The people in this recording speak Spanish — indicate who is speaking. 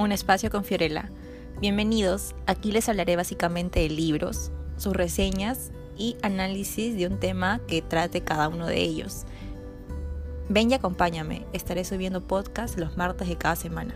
Speaker 1: un espacio con Fiorella. Bienvenidos, aquí les hablaré básicamente de libros, sus reseñas y análisis de un tema que trate cada uno de ellos. Ven y acompáñame, estaré subiendo podcast los martes de cada semana.